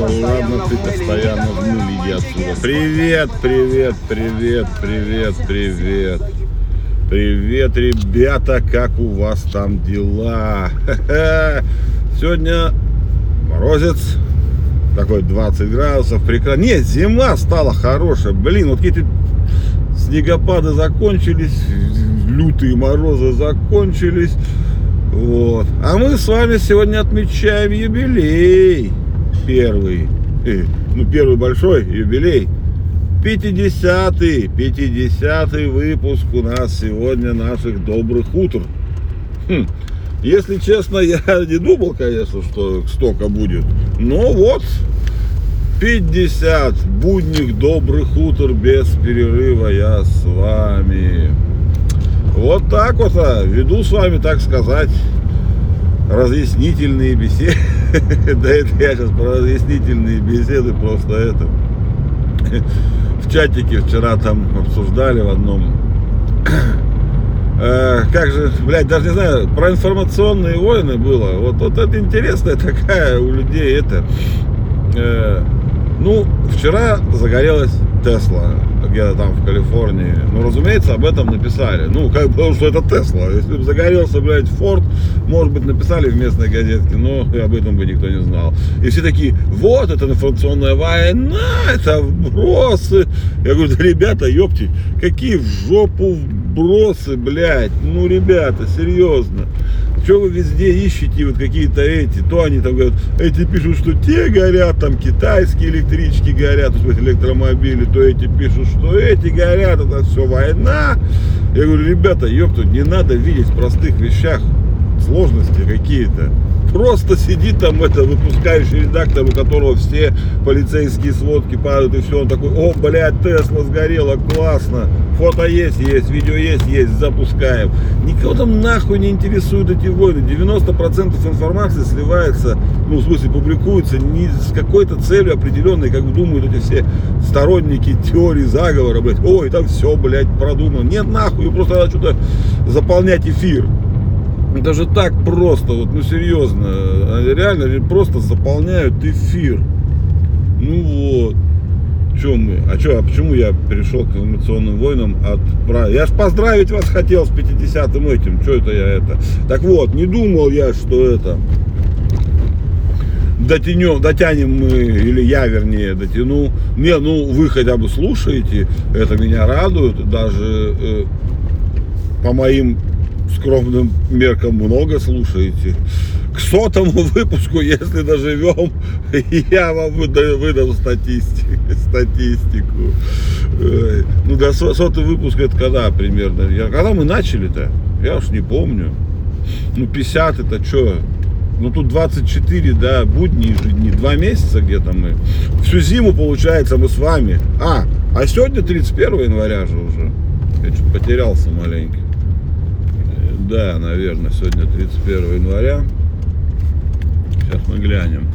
Ладно, ты постоянно в нуле иди отсюда. Привет, привет, привет, привет, привет. Привет, ребята, как у вас там дела? Сегодня морозец, такой 20 градусов, прекрасно. Нет, зима стала хорошая, блин, вот какие-то снегопады закончились, лютые морозы закончились. Вот. А мы с вами сегодня отмечаем юбилей. Первый. Э, ну, первый большой юбилей. 50-й, 50-й выпуск у нас сегодня наших добрых утр. Хм. Если честно, я не думал, конечно, что столько будет. Но вот, 50 будних добрых утр без перерыва я с вами. Вот так вот, а, веду с вами, так сказать, разъяснительные беседы. Да это я сейчас про разъяснительные беседы просто это. В чатике вчера там обсуждали в одном. Э, как же, блядь, даже не знаю, про информационные войны было. Вот, вот это интересная такая у людей это. Э, ну, вчера загорелась Тесла где-то там в Калифорнии. Ну, разумеется, об этом написали. Ну, как бы, что это Тесла. Если бы загорелся, блядь, Форд, может быть, написали в местной газетке, но об этом бы никто не знал. И все такие, вот, это информационная война, это вбросы. Я говорю, ребята, ёпти, какие в жопу вбросы, блядь. Ну, ребята, серьезно. Что вы везде ищете вот какие-то эти, то они там говорят, эти пишут, что те горят, там китайские электрички горят, то есть электромобили, то эти пишут, что эти горят, это все война. Я говорю, ребята, ёпту, не надо видеть в простых вещах сложности какие-то. Просто сидит там это выпускающий редактор, у которого все полицейские сводки падают, и все, он такой, о, блядь, Тесла сгорела, классно, фото есть, есть, видео есть, есть, запускаем. Никого там нахуй не интересуют эти войны, 90% информации сливается, ну, в смысле, публикуется не с какой-то целью определенной, как думают эти все сторонники теории заговора, блядь, ой, там все, блядь, продумано. Нет, нахуй, просто надо что-то заполнять эфир. Это же так просто, вот, ну серьезно, реально просто заполняют эфир. Ну вот. Чем мы? А что, а почему я перешел к информационным войнам от Я ж поздравить вас хотел с 50-м этим. Что это я это? Так вот, не думал я, что это дотянем, дотянем мы, или я вернее дотяну. Не, ну вы хотя бы слушаете, это меня радует, даже э, по моим скромным меркам много слушаете. К сотому выпуску, если доживем, я вам выдаю, выдам статистику. статистику. Ну, до сотого выпуска это когда примерно? Я, когда мы начали-то? Я уж не помню. Ну, 50 это что? Ну, тут 24, да, будни, дни, два месяца где-то мы. Всю зиму, получается, мы с вами. А, а сегодня 31 января же уже. Я что-то потерялся маленько. Да, наверное, сегодня 31 января. Сейчас мы глянем.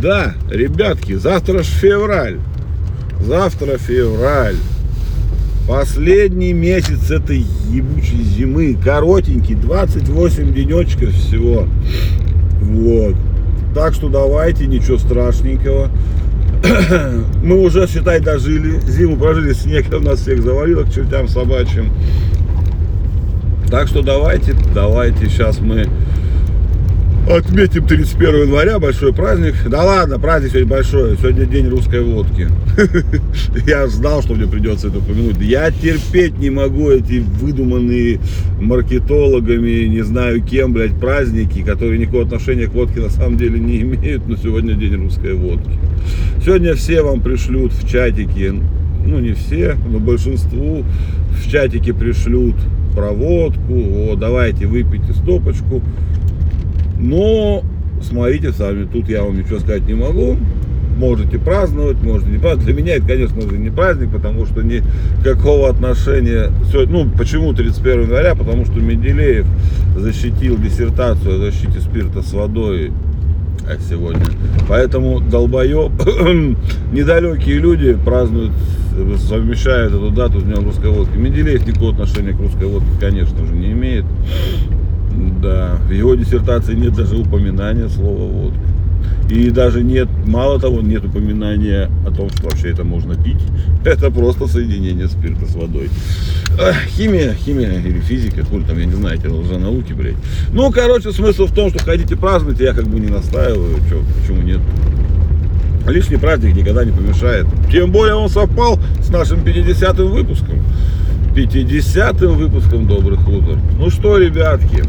Да, ребятки, завтра ж февраль. Завтра февраль. Последний месяц этой ебучей зимы. Коротенький, 28 денечков всего. Вот. Так что давайте, ничего страшненького. Мы уже, считай, дожили. Зиму прожили, снег у нас всех завалило к чертям собачьим. Так что давайте, давайте сейчас мы отметим 31 января, большой праздник. Да ладно, праздник сегодня большой, сегодня день русской водки. Я знал, что мне придется это упомянуть. Я терпеть не могу эти выдуманные маркетологами, не знаю кем, блядь, праздники, которые никакого отношения к водке на самом деле не имеют, но сегодня день русской водки. Сегодня все вам пришлют в чатике, ну не все, но большинству в чатике пришлют проводку, о, давайте выпейте стопочку. Но смотрите сами, тут я вам ничего сказать не могу. Можете праздновать, можете не праздновать. Для меня это, конечно же, не праздник, потому что никакого отношения... Ну, почему 31 января? Потому что Менделеев защитил диссертацию о защите спирта с водой а сегодня. Поэтому долбоеб, недалекие люди празднуют, совмещают эту дату с Днем русской водки. Менделеев никакого отношения к русской водке, конечно же, не имеет. Да, в его диссертации нет даже упоминания слова водка. И даже нет, мало того, нет упоминания о том, что вообще это можно пить. Это просто соединение спирта с водой. Химия, химия или физика, хуй там, я не знаю, эти лженауки, блядь. Ну, короче, смысл в том, что хотите праздновать, я как бы не настаиваю, чё, почему нет. Лишний праздник никогда не помешает. Тем более он совпал с нашим 50-м выпуском. 50-м выпуском Добрых утр. Ну что, ребятки,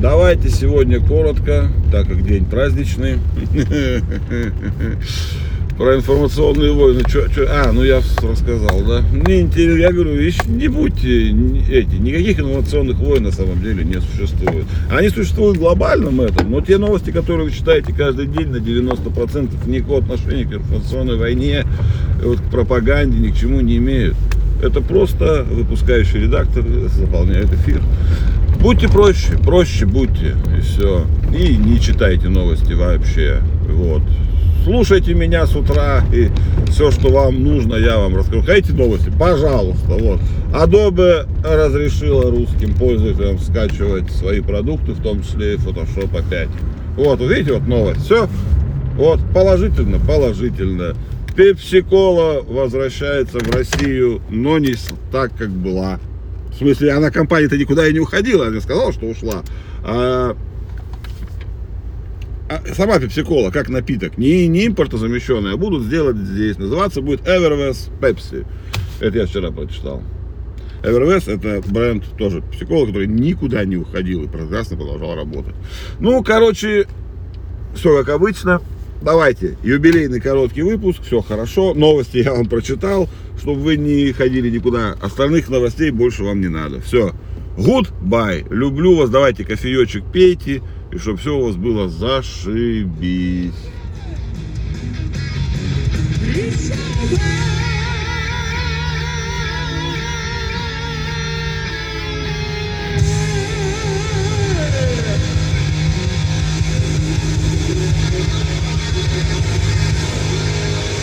давайте сегодня коротко, так как день праздничный, про информационные войны. Чё, чё? А, ну я рассказал, да? Мне интересно, я говорю, еще не будьте эти, никаких информационных войн на самом деле не существует. Они существуют в глобальном этом, но те новости, которые вы читаете каждый день на 90% никакого отношения к информационной войне, вот, к пропаганде, ни к чему не имеют. Это просто выпускающий редактор заполняет эфир. Будьте проще, проще будьте, и все. И не читайте новости вообще. Вот. Слушайте меня с утра, и все, что вам нужно, я вам расскажу. Хотите новости? Пожалуйста. Вот. Adobe разрешила русским пользователям скачивать свои продукты, в том числе и Photoshop опять. Вот, видите, вот новость. Все. Вот, положительно, положительно. Пепси-кола возвращается в Россию, но не так, как была. В смысле, она компания-то никуда и не уходила, она сказала, что ушла. А сама пепси-кола, как напиток, не, не импортозамещенная, а будут сделать здесь. Называться будет Everwest Pepsi. Это я вчера прочитал. Everwest это бренд тоже пепси-кола, который никуда не уходил и прекрасно продолжал работать. Ну, короче, все как обычно. Давайте, юбилейный короткий выпуск, все хорошо. Новости я вам прочитал, чтобы вы не ходили никуда. Остальных новостей больше вам не надо. Все. Goodbye. Люблю вас. Давайте кофеечек пейте. И чтобы все у вас было зашибись.